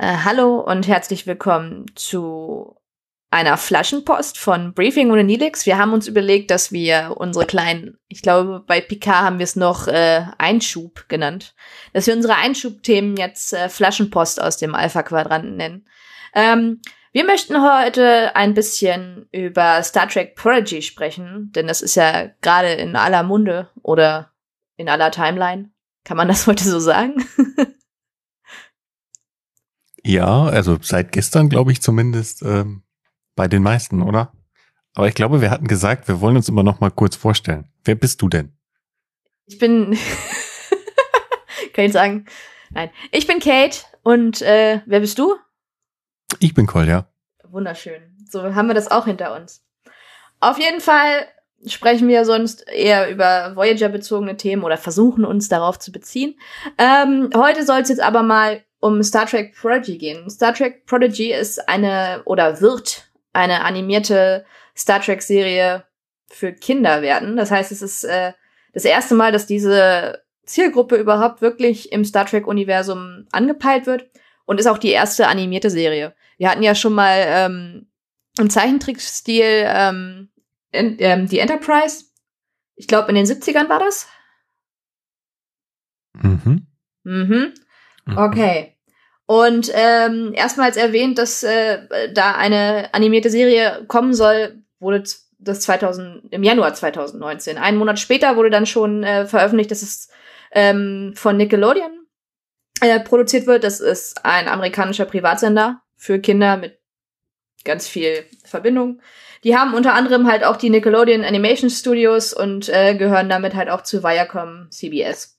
Äh, hallo und herzlich willkommen zu einer Flaschenpost von Briefing ohne Nilix. Wir haben uns überlegt, dass wir unsere kleinen, ich glaube, bei Picard haben wir es noch äh, Einschub genannt, dass wir unsere Einschubthemen jetzt äh, Flaschenpost aus dem Alpha-Quadranten nennen. Ähm, wir möchten heute ein bisschen über Star Trek Prodigy sprechen, denn das ist ja gerade in aller Munde oder in aller Timeline. Kann man das heute so sagen? Ja, also seit gestern glaube ich zumindest ähm, bei den meisten, oder? Aber ich glaube, wir hatten gesagt, wir wollen uns immer noch mal kurz vorstellen. Wer bist du denn? Ich bin, kann ich sagen, nein, ich bin Kate und äh, wer bist du? Ich bin Kolja. Wunderschön. So haben wir das auch hinter uns. Auf jeden Fall sprechen wir sonst eher über Voyager-bezogene Themen oder versuchen uns darauf zu beziehen. Ähm, heute soll es jetzt aber mal um Star Trek Prodigy gehen. Star Trek Prodigy ist eine oder wird eine animierte Star Trek Serie für Kinder werden. Das heißt, es ist äh, das erste Mal, dass diese Zielgruppe überhaupt wirklich im Star Trek Universum angepeilt wird und ist auch die erste animierte Serie. Wir hatten ja schon mal ähm, im Zeichentrickstil ähm, in, ähm, die Enterprise. Ich glaube, in den 70ern war das. Mhm. Mhm. Mhm. Okay. Und ähm, erstmals erwähnt, dass äh, da eine animierte Serie kommen soll, wurde das 2000 im Januar 2019. Einen Monat später wurde dann schon äh, veröffentlicht, dass es ähm, von Nickelodeon äh, produziert wird. Das ist ein amerikanischer Privatsender für Kinder mit ganz viel Verbindung. Die haben unter anderem halt auch die Nickelodeon Animation Studios und äh, gehören damit halt auch zu Viacom CBS.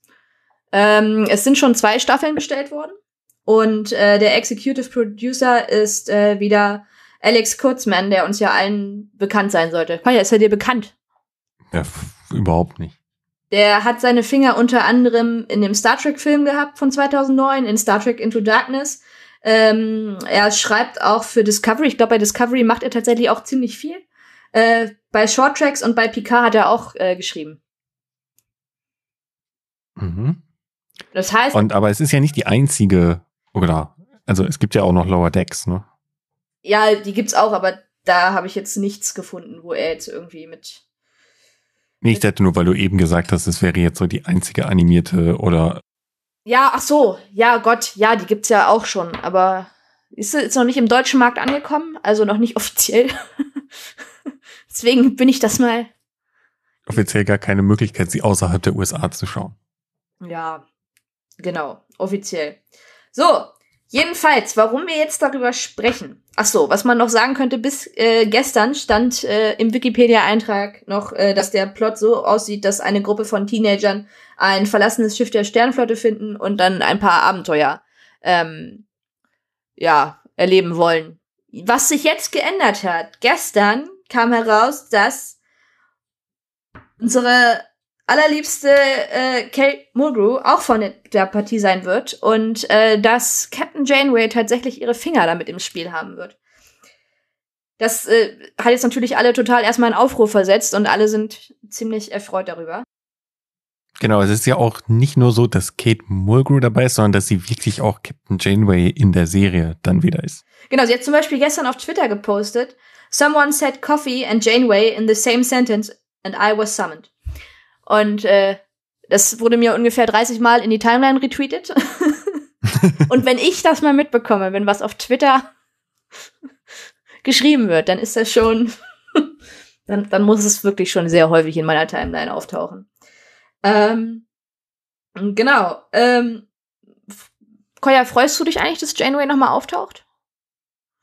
Ähm, es sind schon zwei Staffeln bestellt worden. Und äh, der Executive Producer ist äh, wieder Alex Kurtzman, der uns ja allen bekannt sein sollte. Ja, ist er dir bekannt? Ja, überhaupt nicht. Der hat seine Finger unter anderem in dem Star Trek-Film gehabt von 2009, in Star Trek Into Darkness. Ähm, er schreibt auch für Discovery. Ich glaube, bei Discovery macht er tatsächlich auch ziemlich viel. Äh, bei Short Tracks und bei Picard hat er auch äh, geschrieben. Mhm. Das heißt. Und aber es ist ja nicht die einzige, oder? Also es gibt ja auch noch Lower Decks, ne? Ja, die gibt's auch, aber da habe ich jetzt nichts gefunden, wo er jetzt irgendwie mit. Nee, ich dachte nur, weil du eben gesagt hast, es wäre jetzt so die einzige animierte oder. Ja, ach so, ja Gott, ja, die gibt's ja auch schon, aber ist jetzt noch nicht im deutschen Markt angekommen, also noch nicht offiziell. Deswegen bin ich das mal. Offiziell gar keine Möglichkeit, sie außerhalb der USA zu schauen. Ja, genau, offiziell. So, jedenfalls, warum wir jetzt darüber sprechen. Ach so, was man noch sagen könnte, bis äh, gestern stand äh, im Wikipedia-Eintrag noch, äh, dass der Plot so aussieht, dass eine Gruppe von Teenagern ein verlassenes Schiff der Sternflotte finden und dann ein paar Abenteuer ähm, ja, erleben wollen. Was sich jetzt geändert hat. Gestern kam heraus, dass unsere allerliebste äh, Kate Mulgrew auch von der Partie sein wird und äh, dass Captain Janeway tatsächlich ihre Finger damit im Spiel haben wird. Das äh, hat jetzt natürlich alle total erstmal in Aufruf versetzt und alle sind ziemlich erfreut darüber. Genau, es ist ja auch nicht nur so, dass Kate Mulgrew dabei ist, sondern dass sie wirklich auch Captain Janeway in der Serie dann wieder ist. Genau, sie hat zum Beispiel gestern auf Twitter gepostet, Someone said coffee and Janeway in the same sentence and I was summoned. Und äh, das wurde mir ungefähr 30 Mal in die Timeline retweetet. und wenn ich das mal mitbekomme, wenn was auf Twitter geschrieben wird, dann ist das schon, dann, dann muss es wirklich schon sehr häufig in meiner Timeline auftauchen. Ähm, genau. Ähm, Koya, freust du dich eigentlich, dass Janeway nochmal auftaucht?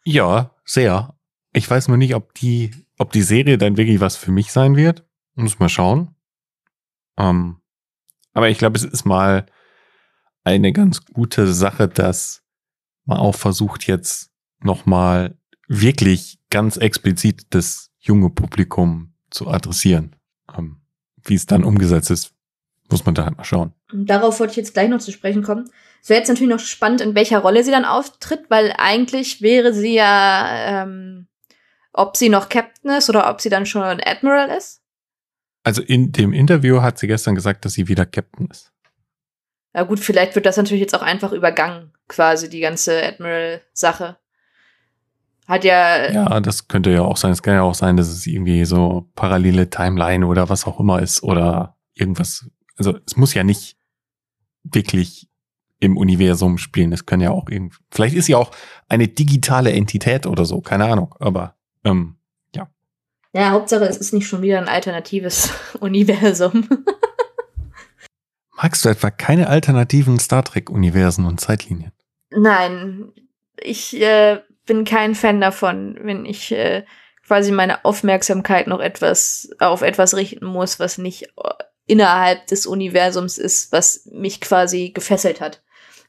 Ja, sehr. Ich weiß nur nicht, ob die, ob die Serie dann wirklich was für mich sein wird. Muss mal schauen. Ähm, aber ich glaube, es ist mal eine ganz gute Sache, dass man auch versucht jetzt nochmal wirklich ganz explizit das junge Publikum zu adressieren. Ähm, wie es dann umgesetzt ist, muss man da halt mal schauen. Darauf wollte ich jetzt gleich noch zu sprechen kommen. Es wäre jetzt natürlich noch spannend, in welcher Rolle sie dann auftritt, weil eigentlich wäre sie ja, ähm, ob sie noch Captain ist oder ob sie dann schon Admiral ist. Also in dem Interview hat sie gestern gesagt, dass sie wieder Captain ist. Ja gut, vielleicht wird das natürlich jetzt auch einfach übergangen, quasi die ganze Admiral-Sache. Hat ja. Ja, das könnte ja auch sein. Es kann ja auch sein, dass es irgendwie so parallele Timeline oder was auch immer ist oder irgendwas. Also es muss ja nicht wirklich im Universum spielen. Es können ja auch irgendwie. Vielleicht ist sie auch eine digitale Entität oder so, keine Ahnung. Aber ähm. Ja, Hauptsache es ist nicht schon wieder ein alternatives Universum. Magst du etwa keine alternativen Star Trek-Universen und Zeitlinien? Nein, ich äh, bin kein Fan davon, wenn ich äh, quasi meine Aufmerksamkeit noch etwas auf etwas richten muss, was nicht äh, innerhalb des Universums ist, was mich quasi gefesselt hat,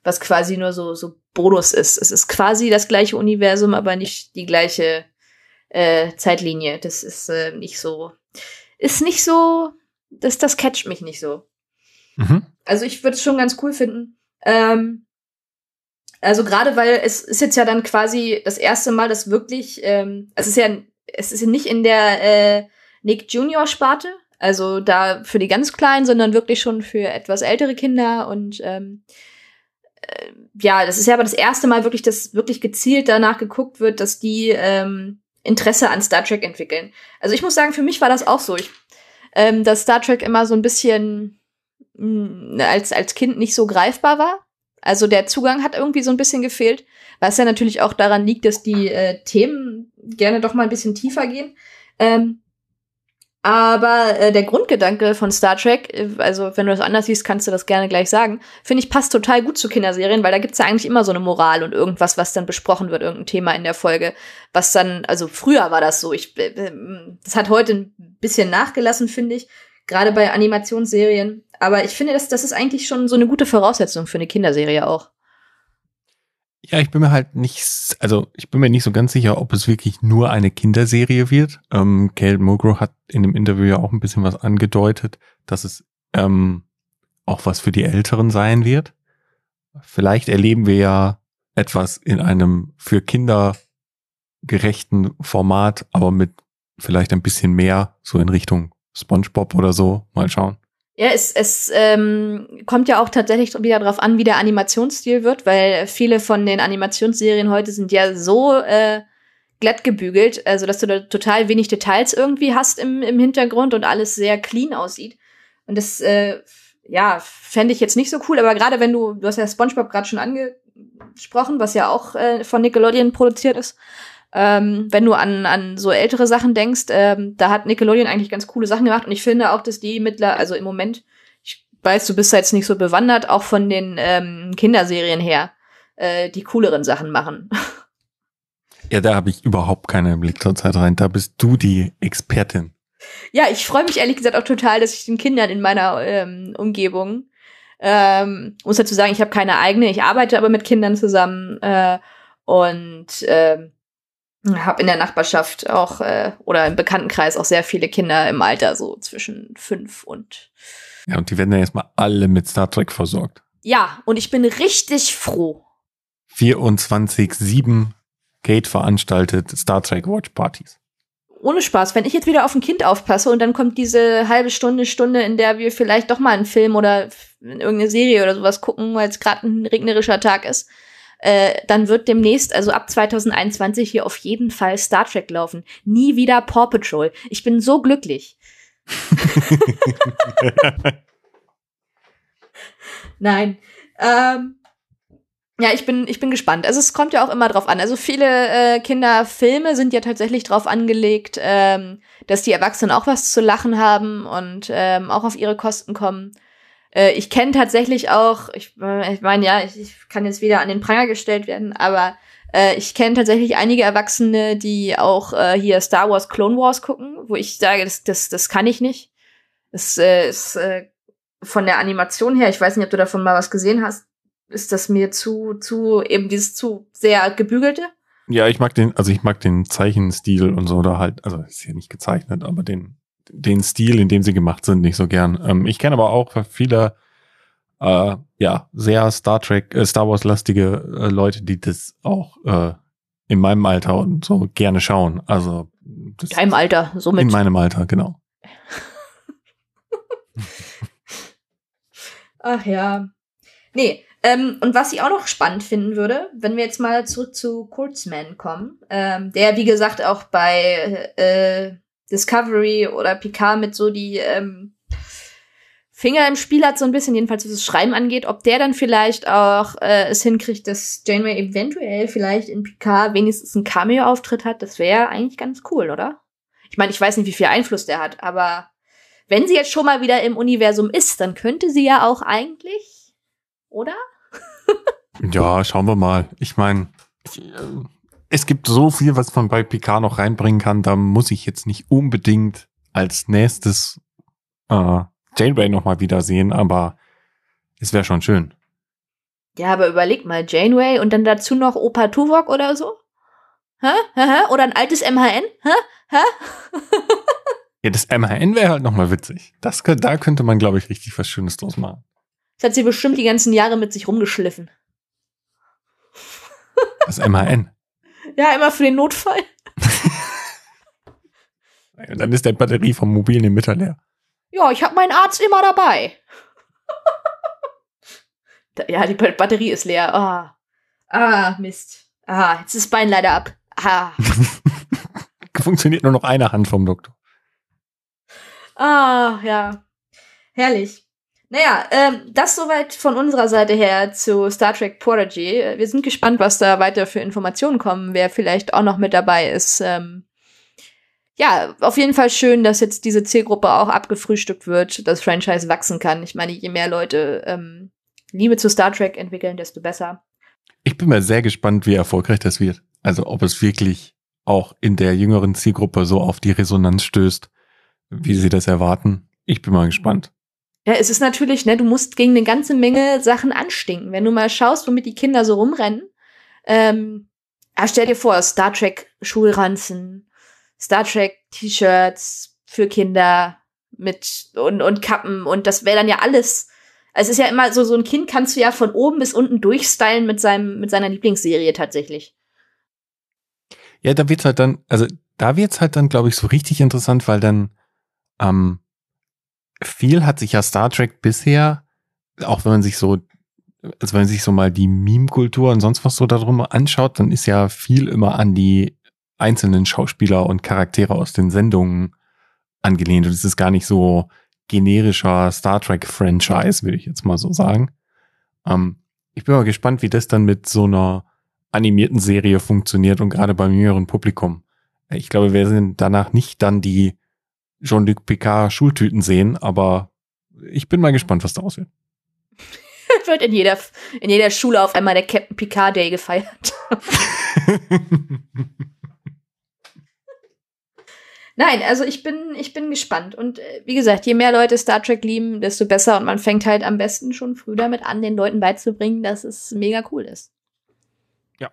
was quasi nur so so Bonus ist. Es ist quasi das gleiche Universum, aber nicht die gleiche äh, Zeitlinie. Das ist äh, nicht so, ist nicht so, das das catcht mich nicht so. Mhm. Also ich würde es schon ganz cool finden. Ähm, also gerade weil es ist jetzt ja dann quasi das erste Mal, dass wirklich, ähm, es ist ja, es ist ja nicht in der äh, Nick Junior Sparte, also da für die ganz Kleinen, sondern wirklich schon für etwas ältere Kinder und ähm, äh, ja, das ist ja aber das erste Mal wirklich, dass wirklich gezielt danach geguckt wird, dass die ähm, Interesse an Star Trek entwickeln. Also ich muss sagen, für mich war das auch so. Ich, ähm, dass Star Trek immer so ein bisschen als, als Kind nicht so greifbar war. Also der Zugang hat irgendwie so ein bisschen gefehlt, was ja natürlich auch daran liegt, dass die äh, Themen gerne doch mal ein bisschen tiefer gehen. Ähm, aber äh, der Grundgedanke von Star Trek, äh, also wenn du das anders siehst, kannst du das gerne gleich sagen, finde ich passt total gut zu Kinderserien, weil da gibt's ja eigentlich immer so eine Moral und irgendwas, was dann besprochen wird, irgendein Thema in der Folge, was dann, also früher war das so. Ich, äh, äh das hat heute ein bisschen nachgelassen, finde ich gerade bei Animationsserien. Aber ich finde, das, das ist eigentlich schon so eine gute Voraussetzung für eine Kinderserie auch. Ja, ich bin mir halt nicht, also ich bin mir nicht so ganz sicher, ob es wirklich nur eine Kinderserie wird. Ähm, Gail Mulgrew hat in dem Interview ja auch ein bisschen was angedeutet, dass es ähm, auch was für die Älteren sein wird. Vielleicht erleben wir ja etwas in einem für Kinder gerechten Format, aber mit vielleicht ein bisschen mehr so in Richtung SpongeBob oder so. Mal schauen. Ja, es, es ähm, kommt ja auch tatsächlich wieder darauf an, wie der Animationsstil wird, weil viele von den Animationsserien heute sind ja so äh, glatt gebügelt, also dass du da total wenig Details irgendwie hast im, im Hintergrund und alles sehr clean aussieht. Und das, äh, ja, fände ich jetzt nicht so cool, aber gerade wenn du, du hast ja SpongeBob gerade schon angesprochen, was ja auch äh, von Nickelodeon produziert ist, ähm, wenn du an, an so ältere Sachen denkst, ähm, da hat Nickelodeon eigentlich ganz coole Sachen gemacht und ich finde auch, dass die mittler, also im Moment, ich weiß, du bist jetzt nicht so bewandert, auch von den ähm, Kinderserien her, äh, die cooleren Sachen machen. Ja, da habe ich überhaupt keinen Blick zur Zeit rein. Da bist du die Expertin. Ja, ich freue mich ehrlich gesagt auch total, dass ich den Kindern in meiner ähm, Umgebung ähm, muss dazu sagen, ich habe keine eigene, ich arbeite aber mit Kindern zusammen äh, und ähm, habe in der Nachbarschaft auch äh, oder im Bekanntenkreis auch sehr viele Kinder im Alter so zwischen fünf und ja und die werden ja erstmal alle mit Star Trek versorgt. Ja und ich bin richtig froh. 24/7 Gate veranstaltet Star Trek Watch Partys. Ohne Spaß, wenn ich jetzt wieder auf ein Kind aufpasse und dann kommt diese halbe Stunde, Stunde, in der wir vielleicht doch mal einen Film oder irgendeine Serie oder sowas gucken, weil es gerade ein regnerischer Tag ist, äh, dann wird demnächst, also ab 2021, hier auf jeden Fall Star Trek laufen. Nie wieder Paw Patrol. Ich bin so glücklich. Nein. Ähm, ja, ich bin, ich bin gespannt. Also es kommt ja auch immer drauf an. Also viele äh, Kinderfilme sind ja tatsächlich drauf angelegt, ähm, dass die Erwachsenen auch was zu lachen haben und ähm, auch auf ihre Kosten kommen. Äh, ich kenne tatsächlich auch, ich, äh, ich meine, ja, ich, ich kann jetzt wieder an den Pranger gestellt werden, aber äh, ich kenne tatsächlich einige Erwachsene, die auch äh, hier Star Wars Clone Wars gucken, wo ich sage, das, das, das kann ich nicht. Das äh, ist äh, von der Animation her, ich weiß nicht, ob du davon mal was gesehen hast, ist das mir zu, zu, eben dieses zu sehr gebügelte. Ja, ich mag den, also ich mag den Zeichenstil und so da halt, also ist ja nicht gezeichnet, aber den den Stil, in dem sie gemacht sind, nicht so gern. Ähm, ich kenne aber auch viele, äh, ja, sehr Star Trek, äh, Star Wars lastige äh, Leute, die das auch äh, in meinem Alter und so gerne schauen. Also das deinem Alter, somit. In meinem Alter, genau. Ach ja. Nee, ähm, und was ich auch noch spannend finden würde, wenn wir jetzt mal zurück zu Kurtzman kommen, ähm, der wie gesagt auch bei äh, Discovery oder Picard mit so die ähm, Finger im Spiel hat, so ein bisschen, jedenfalls was das Schreiben angeht, ob der dann vielleicht auch äh, es hinkriegt, dass Janeway eventuell vielleicht in Picard wenigstens einen Cameo-Auftritt hat, das wäre eigentlich ganz cool, oder? Ich meine, ich weiß nicht, wie viel Einfluss der hat, aber wenn sie jetzt schon mal wieder im Universum ist, dann könnte sie ja auch eigentlich, oder? ja, schauen wir mal. Ich meine, es gibt so viel, was man bei Picard noch reinbringen kann. Da muss ich jetzt nicht unbedingt als nächstes äh, Janeway noch mal wiedersehen, aber es wäre schon schön. Ja, aber überleg mal, Janeway und dann dazu noch Opa Tuvok oder so? Hä? Hä? Hä? Oder ein altes MHN? Hä? Hä? ja, das MHN wäre halt noch mal witzig. Das, da könnte man, glaube ich, richtig was Schönes draus machen. Das hat sie bestimmt die ganzen Jahre mit sich rumgeschliffen. Das MHN. Ja, immer für den Notfall. dann ist der Batterie vom mobilen Emitter leer. Ja, ich habe meinen Arzt immer dabei. ja, die Batterie ist leer. Ah, ah Mist. Ah, jetzt ist das Bein leider ab. Ah. Funktioniert nur noch eine Hand vom Doktor. Ah, ja. Herrlich. Naja, ähm, das soweit von unserer Seite her zu Star Trek Prodigy. Wir sind gespannt, was da weiter für Informationen kommen, wer vielleicht auch noch mit dabei ist. Ähm, ja, auf jeden Fall schön, dass jetzt diese Zielgruppe auch abgefrühstückt wird, das Franchise wachsen kann. Ich meine, je mehr Leute ähm, Liebe zu Star Trek entwickeln, desto besser. Ich bin mal sehr gespannt, wie erfolgreich das wird. Also ob es wirklich auch in der jüngeren Zielgruppe so auf die Resonanz stößt, wie sie das erwarten. Ich bin mal gespannt. Ja, es ist natürlich, ne, du musst gegen eine ganze Menge Sachen anstinken. Wenn du mal schaust, womit die Kinder so rumrennen, ähm, ah, stell dir vor, Star Trek Schulranzen, Star Trek T-Shirts für Kinder mit und, und Kappen und das wäre dann ja alles. Es ist ja immer so, so ein Kind kannst du ja von oben bis unten durchstylen mit seinem, mit seiner Lieblingsserie tatsächlich. Ja, da wird's halt dann, also da wird's halt dann, glaube ich, so richtig interessant, weil dann ähm, viel hat sich ja Star Trek bisher, auch wenn man sich so, also wenn man sich so mal die Meme-Kultur und sonst was so darum anschaut, dann ist ja viel immer an die einzelnen Schauspieler und Charaktere aus den Sendungen angelehnt. Und es ist gar nicht so generischer Star Trek-Franchise, würde ich jetzt mal so sagen. Ähm, ich bin mal gespannt, wie das dann mit so einer animierten Serie funktioniert und gerade beim jüngeren Publikum. Ich glaube, wir sind danach nicht dann die Jean-Luc Picard Schultüten sehen, aber ich bin mal gespannt, was daraus wird. wird in jeder, in jeder Schule auf einmal der Captain Picard Day gefeiert. Nein, also ich bin, ich bin gespannt. Und äh, wie gesagt, je mehr Leute Star Trek lieben, desto besser. Und man fängt halt am besten schon früh damit an, den Leuten beizubringen, dass es mega cool ist. Ja.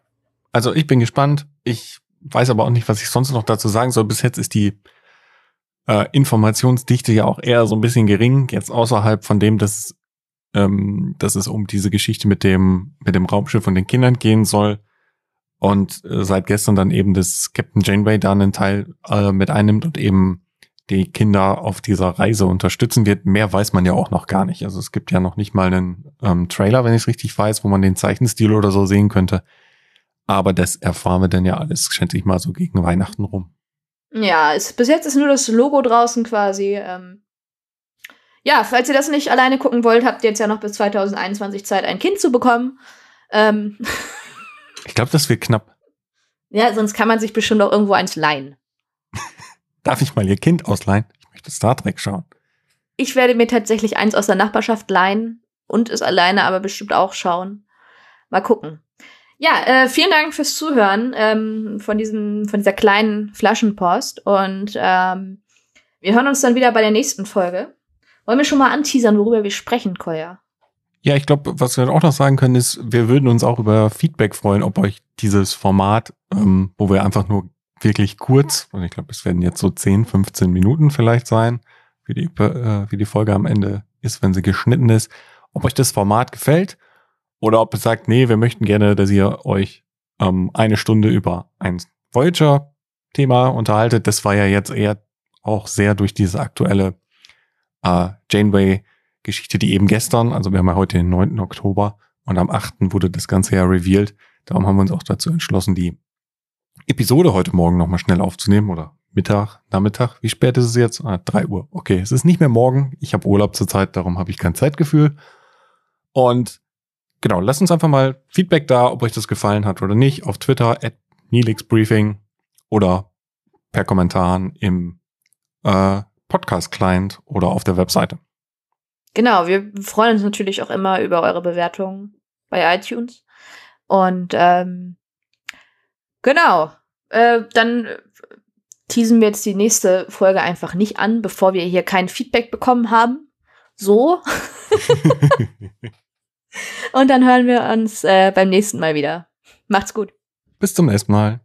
Also ich bin gespannt. Ich weiß aber auch nicht, was ich sonst noch dazu sagen soll. Bis jetzt ist die äh, Informationsdichte ja auch eher so ein bisschen gering. Jetzt außerhalb von dem, dass, ähm, dass es um diese Geschichte mit dem, mit dem Raumschiff und den Kindern gehen soll und äh, seit gestern dann eben das Captain Janeway da einen Teil äh, mit einnimmt und eben die Kinder auf dieser Reise unterstützen wird. Mehr weiß man ja auch noch gar nicht. Also es gibt ja noch nicht mal einen ähm, Trailer, wenn ich es richtig weiß, wo man den Zeichenstil oder so sehen könnte. Aber das erfahren wir dann ja alles, schätze ich mal, so gegen Weihnachten rum. Ja, ist, bis jetzt ist nur das Logo draußen quasi. Ähm ja, falls ihr das nicht alleine gucken wollt, habt ihr jetzt ja noch bis 2021 Zeit, ein Kind zu bekommen. Ähm Ich glaube, das wird knapp. Ja, sonst kann man sich bestimmt auch irgendwo eins leihen. Darf ich mal ihr Kind ausleihen? Ich möchte Star Trek schauen. Ich werde mir tatsächlich eins aus der Nachbarschaft leihen und es alleine aber bestimmt auch schauen. Mal gucken. Ja, äh, vielen Dank fürs Zuhören ähm, von diesem, von dieser kleinen Flaschenpost und ähm, wir hören uns dann wieder bei der nächsten Folge. Wollen wir schon mal anteasern, worüber wir sprechen, Koya? Ja, ich glaube, was wir auch noch sagen können, ist, wir würden uns auch über Feedback freuen, ob euch dieses Format, ähm, wo wir einfach nur wirklich kurz, und ich glaube, es werden jetzt so 10, 15 Minuten vielleicht sein, wie die, äh, wie die Folge am Ende ist, wenn sie geschnitten ist, ob euch das Format gefällt oder ob ihr sagt, nee, wir möchten gerne, dass ihr euch ähm, eine Stunde über ein Voyager-Thema unterhaltet. Das war ja jetzt eher auch sehr durch diese aktuelle äh, Janeway Geschichte, die eben gestern, also wir haben ja heute den 9. Oktober und am 8. wurde das Ganze ja revealed. Darum haben wir uns auch dazu entschlossen, die Episode heute Morgen nochmal schnell aufzunehmen oder Mittag, Nachmittag. Wie spät ist es jetzt? Ah, 3 Uhr. Okay, es ist nicht mehr morgen. Ich habe Urlaub zurzeit, darum habe ich kein Zeitgefühl. Und genau, lasst uns einfach mal Feedback da, ob euch das gefallen hat oder nicht, auf Twitter at Briefing oder per Kommentaren im äh, Podcast-Client oder auf der Webseite. Genau, wir freuen uns natürlich auch immer über eure Bewertungen bei iTunes. Und ähm, genau, äh, dann teasen wir jetzt die nächste Folge einfach nicht an, bevor wir hier kein Feedback bekommen haben. So. Und dann hören wir uns äh, beim nächsten Mal wieder. Macht's gut. Bis zum nächsten Mal.